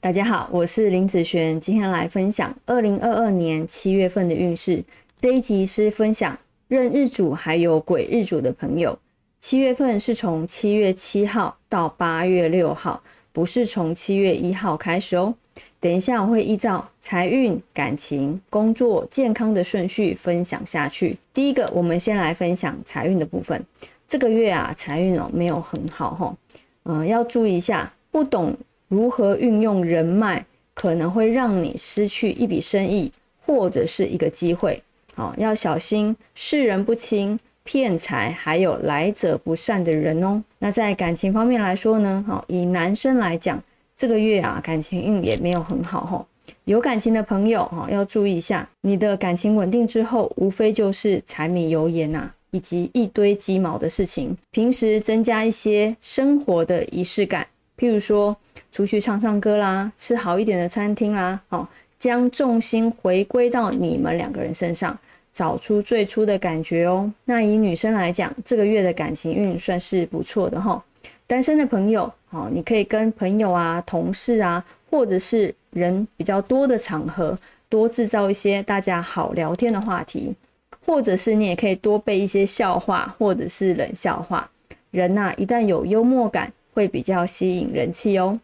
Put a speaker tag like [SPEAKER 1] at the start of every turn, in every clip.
[SPEAKER 1] 大家好，我是林子璇，今天来分享二零二二年七月份的运势。这一集是分享任日主还有癸日主的朋友，七月份是从七月七号到八月六号，不是从七月一号开始哦。等一下我会依照财运、感情、工作、健康的顺序分享下去。第一个，我们先来分享财运的部分。这个月啊，财运哦没有很好哈，嗯，要注意一下，不懂。如何运用人脉，可能会让你失去一笔生意或者是一个机会。哦，要小心世人不清、骗财，还有来者不善的人哦。那在感情方面来说呢？好，以男生来讲，这个月啊，感情运也没有很好哈。有感情的朋友哈，要注意一下，你的感情稳定之后，无非就是柴米油盐呐，以及一堆鸡毛的事情。平时增加一些生活的仪式感。譬如说，出去唱唱歌啦，吃好一点的餐厅啦，哦，将重心回归到你们两个人身上，找出最初的感觉哦。那以女生来讲，这个月的感情运算是不错的哈。单身的朋友，哦，你可以跟朋友啊、同事啊，或者是人比较多的场合，多制造一些大家好聊天的话题，或者是你也可以多背一些笑话，或者是冷笑话。人呐，一旦有幽默感。会比较吸引人气哦。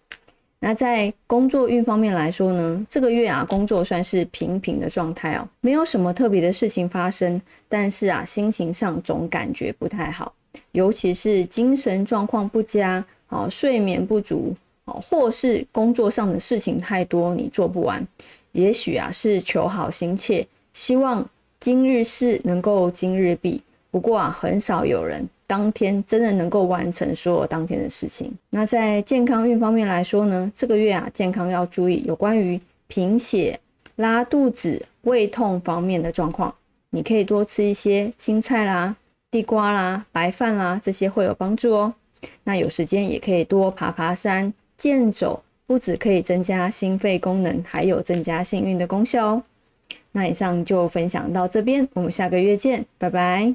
[SPEAKER 1] 那在工作运方面来说呢，这个月啊，工作算是平平的状态哦，没有什么特别的事情发生。但是啊，心情上总感觉不太好，尤其是精神状况不佳，哦，睡眠不足，哦，或是工作上的事情太多，你做不完。也许啊，是求好心切，希望今日事能够今日毕。不过啊，很少有人。当天真的能够完成所有当天的事情。那在健康运方面来说呢，这个月啊，健康要注意有关于贫血、拉肚子、胃痛方面的状况。你可以多吃一些青菜啦、地瓜啦、白饭啦，这些会有帮助哦。那有时间也可以多爬爬山、健走，不止可以增加心肺功能，还有增加幸运的功效哦。那以上就分享到这边，我们下个月见，拜拜。